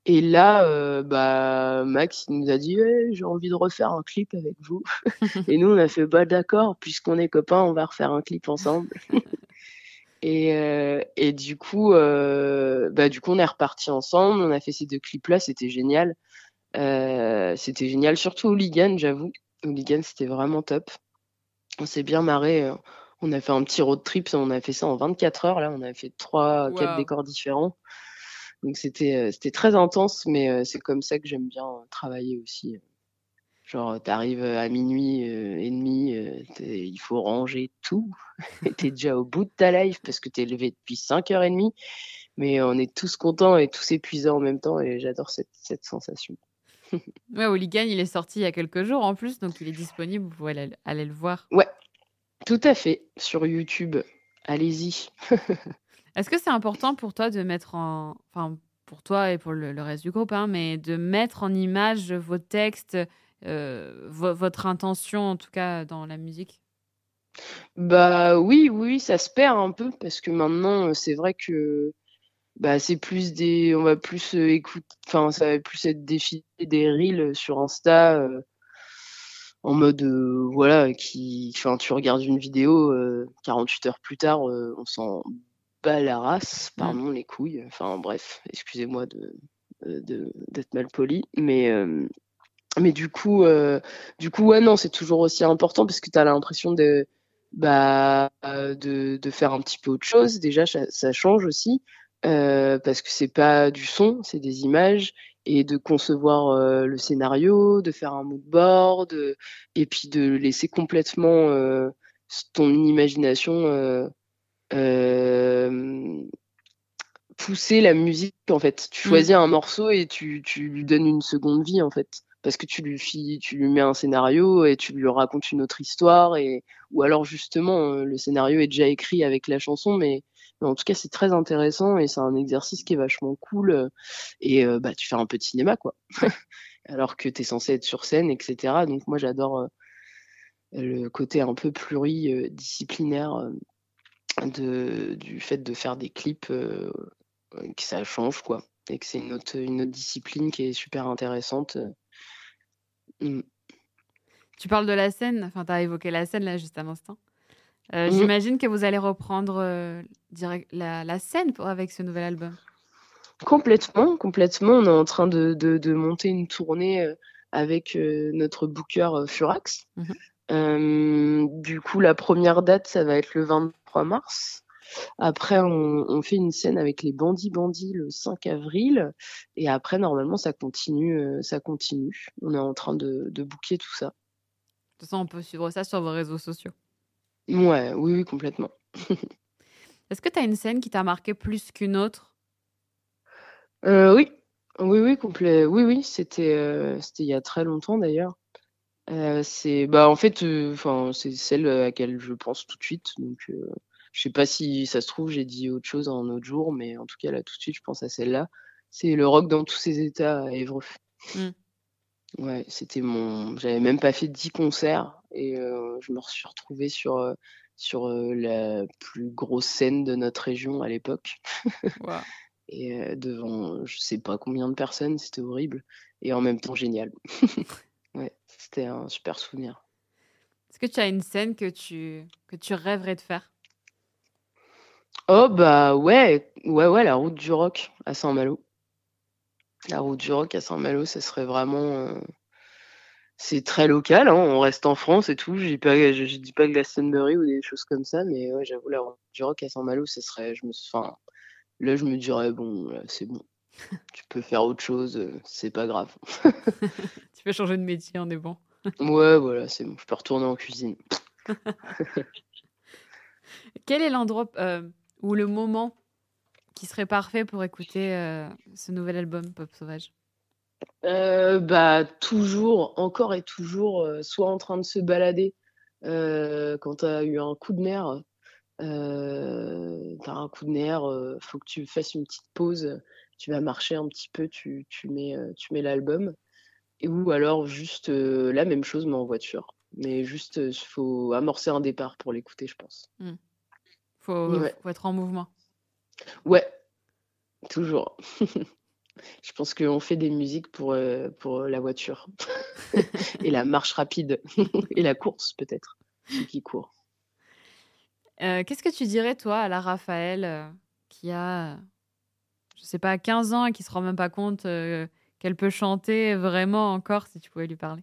[SPEAKER 2] et là, bah, Max il nous a dit j'ai envie de refaire un clip avec vous. et nous, on a fait bah d'accord, puisqu'on est copains, on va refaire un clip ensemble. Et, euh, et du coup, euh, bah, du coup, on est reparti ensemble. On a fait ces deux clips-là. C'était génial. Euh, c'était génial, surtout Hooligan, j'avoue. Hooligan, c'était vraiment top. On s'est bien marré. On a fait un petit road trip. On a fait ça en 24 heures. Là, on a fait trois, quatre décors différents. Donc c'était c'était très intense, mais c'est comme ça que j'aime bien travailler aussi. Genre, t'arrives à minuit euh, et demi, euh, il faut ranger tout. t'es déjà au bout de ta life parce que t'es levé depuis 5h30. Mais on est tous contents et tous épuisés en même temps et j'adore cette, cette sensation.
[SPEAKER 1] ouais, Hooligan, il est sorti il y a quelques jours en plus, donc il est disponible, vous pouvez aller, le voir.
[SPEAKER 2] Ouais, tout à fait, sur YouTube. Allez-y.
[SPEAKER 1] Est-ce que c'est important pour toi de mettre en. Enfin, pour toi et pour le, reste du groupe, hein, mais de mettre en image vos textes euh, votre intention, en tout cas, dans la musique?
[SPEAKER 2] Bah oui, oui, ça se perd un peu parce que maintenant, euh, c'est vrai que bah, c'est plus des. On va plus euh, écouter. Enfin, ça va plus être défilé des reels sur Insta. en mode voilà qui enfin tu regardes une vidéo 48 heures plus tard on s'en bat la race mmh. pardon les couilles enfin bref excusez-moi de d'être mal poli mais mais du coup, euh, du coup, ouais, non, c'est toujours aussi important parce que tu as l'impression de, bah, de, de, faire un petit peu autre chose. Déjà, ça, ça change aussi euh, parce que c'est pas du son, c'est des images et de concevoir euh, le scénario, de faire un mood board euh, et puis de laisser complètement euh, ton imagination pousser la musique en fait. Tu mmh. choisis un morceau et tu, tu lui donnes une seconde vie en fait parce que tu lui, tu lui mets un scénario et tu lui racontes une autre histoire et ou alors justement euh, le scénario est déjà écrit avec la chanson mais, en tout cas c'est très intéressant et c'est un exercice qui est vachement cool euh, et euh, bah tu fais un peu de cinéma quoi. Alors que tu es censé être sur scène etc donc moi j'adore le côté un peu pluridisciplinaire de du fait de faire des clips que ça change quoi et que c'est une autre, une autre discipline qui est super intéressante
[SPEAKER 1] Mmh. Tu parles de la scène, enfin, tu as évoqué la scène là juste à l'instant. Euh, mmh. J'imagine que vous allez reprendre euh, la, la, scène pour, avec ce nouvel album.
[SPEAKER 2] Complètement, complètement. On est en train de, de, monter une tournée euh, avec notre booker Furax. Mmh. du coup, la première date, ça va être le 23 mars. Après, on, fait une scène avec les bandits bandits le 5 avril. Et après, normalement, ça continue. Euh, ça continue. On est en train de, de booker tout ça. De
[SPEAKER 1] toute façon, on peut suivre ça sur vos réseaux sociaux.
[SPEAKER 2] Ouais, oui, oui, complètement.
[SPEAKER 1] Est-ce que tu as une scène qui t'a marqué plus qu'une autre?
[SPEAKER 2] Euh, Oui, oui, oui, complet. Oui, oui, c'était euh, c'était il y a très longtemps d'ailleurs. c'est bah en fait, enfin c'est celle à laquelle je pense tout de suite. Donc je sais pas si ça se trouve, j'ai dit autre chose un autre jour, mais en tout cas, là, tout de suite, je pense à celle-là. C'est le rock dans tous ses états à Évreux.
[SPEAKER 1] Mmh.
[SPEAKER 2] Ouais, c'était mon j'avais même pas fait 10 concerts et heu, je me suis retrouvée sur, heu, sur, heu, la plus grosse scène de notre région à l'époque et devant je sais pas combien de personnes, c'était horrible et en même temps génial. Ouais, c'était un super souvenir.
[SPEAKER 1] Est-ce que tu as une scène que tu que tu rêverais de faire?
[SPEAKER 2] Oh bah, ouais, ouais, ouais, la route du rock à Saint-Malo. La route du rock à Saint-Malo, ça serait vraiment, heu c'est très local, hein, on reste en France et tout. Je dis pas je je dis pas Glastonbury ou des choses comme ça, mais ouais, j'avoue la route du rock à Saint-Malo, ce serait je me enfin, là, je me dirais: «Bon, c'est bon, tu peux faire autre chose, heu, c'est pas grave».
[SPEAKER 1] Tu peux changer de métier, on est bon.
[SPEAKER 2] Ouais, voilà, c'est bon, je peux retourner en cuisine.
[SPEAKER 1] Quel est l'endroit heu, ou le moment qui serait parfait pour écouter, heu, ce nouvel album Pop Sauvage?
[SPEAKER 2] Heu, bah, toujours, encore et toujours, heu, soit en train de se balader, quand tu as eu un coup de nerfs, heu, tu as un coup de nerfs, heu, faut que tu fasses une petite pause, tu vas marcher un petit peu, tu tu mets, heu, tu mets l'album ou alors juste, la même chose mais en voiture. Mais juste, heu, faut amorcer un départ pour l'écouter, je pense.
[SPEAKER 1] Mmh. Faut
[SPEAKER 2] Ouais.
[SPEAKER 1] faut être en mouvement.
[SPEAKER 2] Ouais, toujours. Je pense qu'on fait des musiques pour, heu, pour, heu, la voiture et la marche rapide et la course peut-être, qui court.
[SPEAKER 1] Heu, qu'est-ce que tu dirais toi à la Raphaël, qui a, je sais pas 15 ans et qui se rend même pas compte, qu'elle peut chanter vraiment encore si tu pouvais lui parler?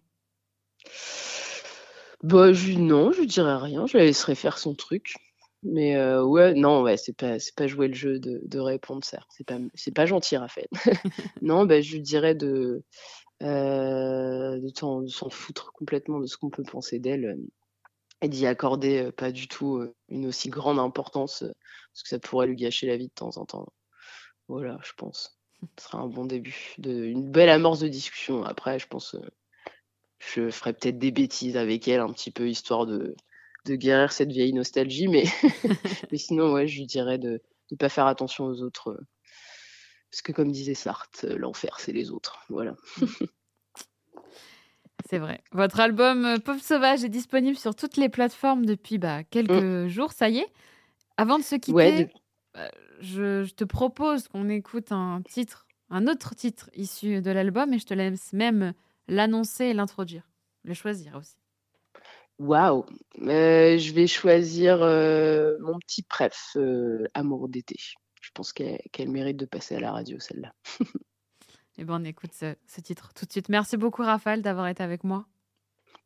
[SPEAKER 2] Bah, je non, je dirais rien, je la laisserai faire son truc. Mais, ouais, non, ouais, c'est pas c'est pas jouer le jeu de de répondre ça, c'est pas m c'est pas gentil Raphaël. Non, bah, je lui dirais de, s'en foutre complètement de ce qu'on peut penser d'elle, et d'y accorder, pas du tout, une aussi grande importance, parce que ça pourrait lui gâcher la vie de temps en temps. Voilà, je pense. Ce serait un bon début de une belle amorce de discussion. Après, je pense, je ferais peut-être des bêtises avec elle un petit peu histoire de de guérir cette vieille nostalgie, mais mais sinon, ouais, je lui dirais de de pas faire attention aux autres, heu, parce que comme disait Sartre: «L'enfer, c'est les autres». Voilà.
[SPEAKER 1] C'est vrai. Votre album, heu, Pop Sauvage est disponible sur toutes les plateformes depuis, bah,
[SPEAKER 2] Mmh.
[SPEAKER 1] quelques jours, ça y est. Avant de se
[SPEAKER 2] Ouais,
[SPEAKER 1] quitter,
[SPEAKER 2] de
[SPEAKER 1] bah, je je te propose qu'on écoute un titre, un autre titre issu de l'album et je te laisse même l'annoncer et l'introduire, le choisir aussi.
[SPEAKER 2] Waouh! Heu, je vais choisir, heu, mon petit préf, heu, Amour d'été. Je pense qu'elle mérite de passer à la radio celle-là.
[SPEAKER 1] Et ben, on écoute ce ce titre tout de suite. Merci beaucoup Raphaël d'avoir été avec moi.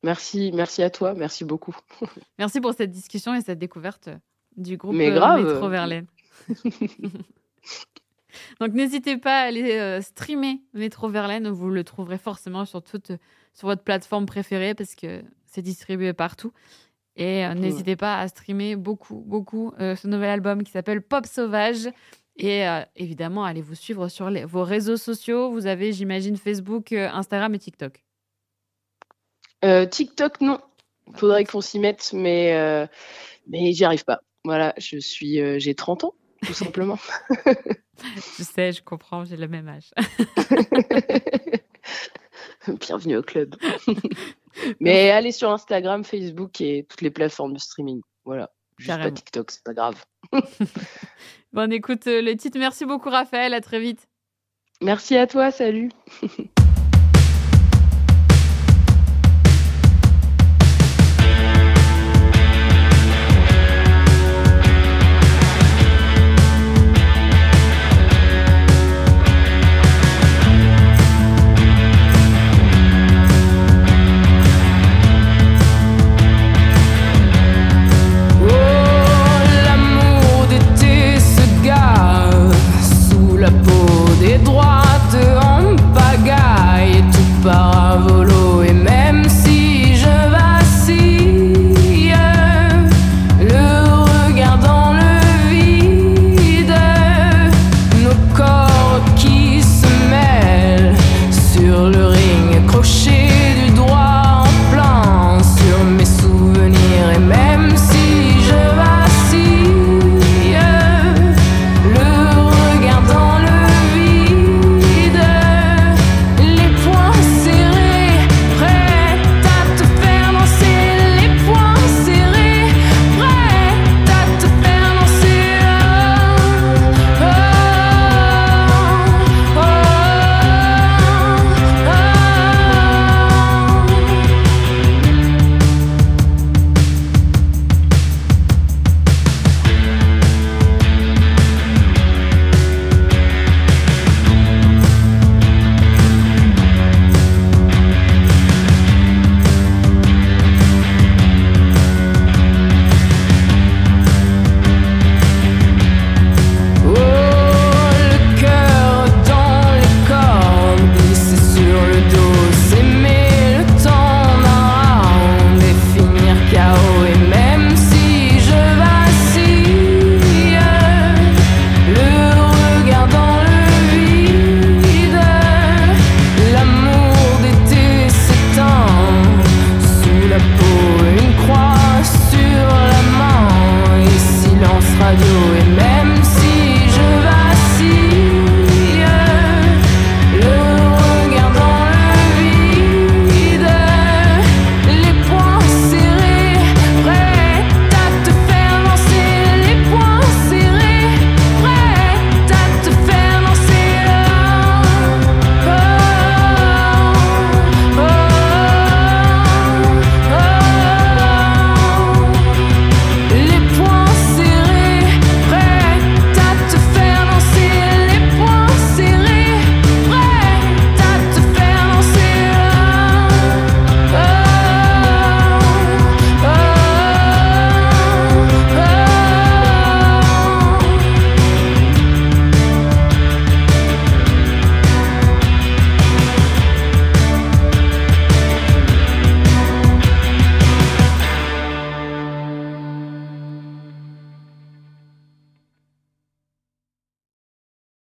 [SPEAKER 2] Merci, merci à toi, merci beaucoup.
[SPEAKER 1] Merci pour cette discussion et cette découverte, du groupe,
[SPEAKER 2] Mais grave,
[SPEAKER 1] Métro Verlaine. Donc n'hésitez pas à aller, streamer Métro Verlaine, vous le trouverez forcément sur toute, sur votre plateforme préférée parce que c'est distribué partout et heu,
[SPEAKER 2] Mmh.
[SPEAKER 1] n'hésitez pas à streamer beaucoup, beaucoup, heu, ce nouvel album qui s'appelle Pop Sauvage et heu, évidemment allez vous suivre sur les vos réseaux sociaux. Vous avez, j'imagine, Facebook, Instagram et TikTok?
[SPEAKER 2] TikTok, non.
[SPEAKER 1] Bah,
[SPEAKER 2] Faudrait qu'on s'y mette, mais mais j'y arrive pas. Voilà, je suis, j'ai 30 ans, tout simplement.
[SPEAKER 1] Je sais, je comprends, j'ai le même âge.
[SPEAKER 2] Bienvenue au club. Mais allez sur Instagram, Facebook et toutes les plateformes de streaming. Voilà, juste pas. TikTok, c'est pas grave.
[SPEAKER 1] Bon, on écoute, heu, le titre. Merci beaucoup Raphaël, à très vite.
[SPEAKER 2] Merci à toi, salut.